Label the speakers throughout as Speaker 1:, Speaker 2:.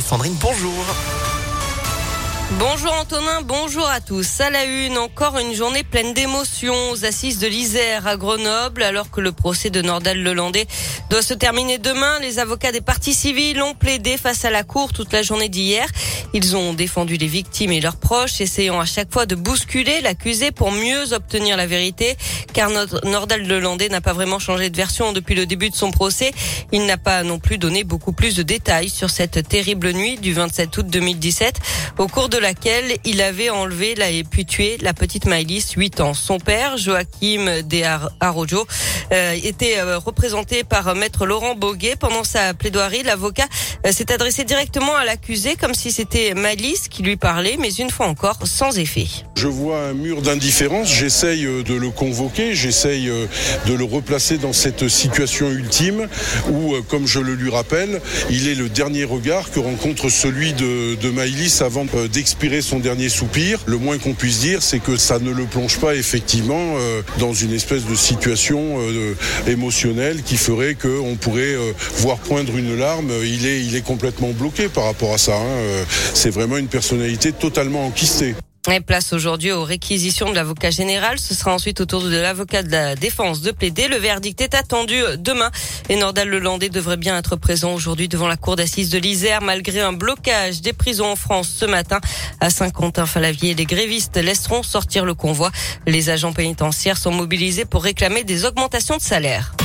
Speaker 1: Sandrine, bonjour.
Speaker 2: Bonjour Antonin, bonjour à tous. À la une, encore une journée pleine d'émotions aux assises de l'Isère à Grenoble, alors que le procès de Nordal Lelandais doit se terminer demain. Les avocats des partis civils ont plaidé face à la cour toute la journée d'hier. Ils ont défendu les victimes et leurs proches, essayant à chaque fois de bousculer l'accusé pour mieux obtenir la vérité, car Nordal Lelandais n'a pas vraiment changé de version depuis le début de son procès. Il n'a pas non plus donné beaucoup plus de détails sur cette terrible nuit du 27 août 2017, au cours de laquelle il avait enlevé et puis tué la petite Maëlys, 8 ans. Son père, Joachim De Arrojo, euh, était euh, représenté par maître Laurent Boguet. Pendant sa plaidoirie, l'avocat euh, s'est adressé directement à l'accusé comme si c'était Malice qui lui parlait, mais une fois encore sans effet.
Speaker 3: Je vois un mur d'indifférence, j'essaye de le convoquer, j'essaye de le replacer dans cette situation ultime où, comme je le lui rappelle, il est le dernier regard que rencontre celui de, de Maëlys avant son dernier soupir. Le moins qu'on puisse dire, c'est que ça ne le plonge pas effectivement dans une espèce de situation émotionnelle qui ferait qu'on pourrait voir poindre une larme. Il est, il est complètement bloqué par rapport à ça. Hein. Euh, c'est vraiment une personnalité totalement enquistée.
Speaker 2: Et place aujourd'hui aux réquisitions de l'avocat général. Ce sera ensuite au tour de l'avocat de la défense de plaider. Le verdict est attendu demain et Nordal Lelandais devrait bien être présent aujourd'hui devant la cour d'assises de l'Isère malgré un blocage des prisons en France ce matin. À Saint-Quentin-Falavier, les grévistes laisseront sortir le convoi. Les agents pénitentiaires sont mobilisés pour réclamer des augmentations de salaire.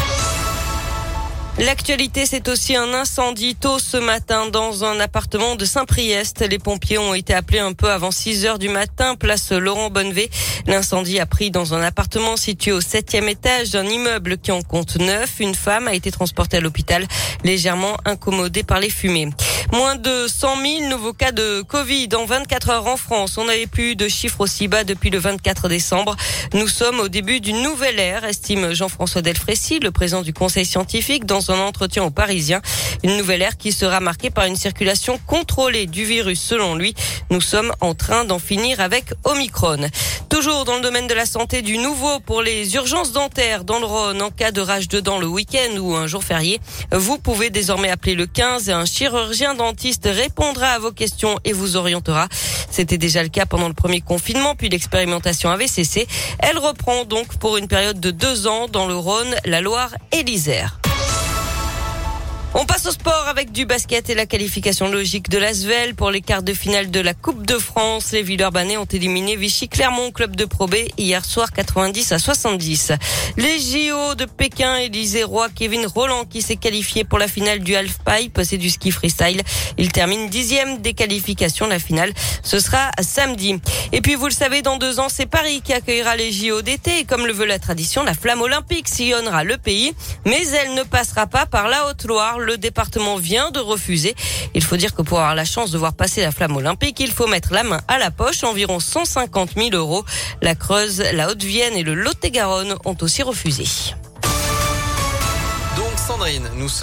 Speaker 2: L'actualité, c'est aussi un incendie tôt ce matin dans un appartement de Saint-Priest. Les pompiers ont été appelés un peu avant 6 heures du matin, place Laurent Bonnevé. L'incendie a pris dans un appartement situé au septième étage d'un immeuble qui en compte neuf. Une femme a été transportée à l'hôpital, légèrement incommodée par les fumées. Moins de 100 000 nouveaux cas de Covid en 24 heures en France. On n'avait plus de chiffres aussi bas depuis le 24 décembre. Nous sommes au début d'une nouvelle ère, estime Jean-François Delfrécy, le président du Conseil scientifique, dans un entretien aux Parisiens. Une nouvelle ère qui sera marquée par une circulation contrôlée du virus, selon lui. Nous sommes en train d'en finir avec Omicron. Toujours dans le domaine de la santé, du nouveau pour les urgences dentaires dans le Rhône en cas de rage de dents le week-end ou un jour férié. Vous pouvez désormais appeler le 15 et un chirurgien dentiste répondra à vos questions et vous orientera. C'était déjà le cas pendant le premier confinement, puis l'expérimentation avait cessé. Elle reprend donc pour une période de deux ans dans le Rhône, la Loire et l'Isère. On passe au sport avec du basket et la qualification logique de l'Asvel pour les quarts de finale de la Coupe de France. Les Villeurbanais ont éliminé Vichy Clermont, club de Pro hier soir 90 à 70. Les JO de Pékin, Élisée Roy, Kevin Roland qui s'est qualifié pour la finale du halfpipe, c'est du ski freestyle. Il termine dixième des qualifications. La finale, ce sera samedi. Et puis vous le savez, dans deux ans, c'est Paris qui accueillera les JO d'été. Comme le veut la tradition, la flamme olympique sillonnera le pays, mais elle ne passera pas par la Haute-Loire le département vient de refuser. Il faut dire que pour avoir la chance de voir passer la flamme olympique, il faut mettre la main à la poche, environ 150 000 euros. La Creuse, la Haute-Vienne et le Lot-et-Garonne ont aussi refusé.
Speaker 1: Donc Sandrine, nous sommes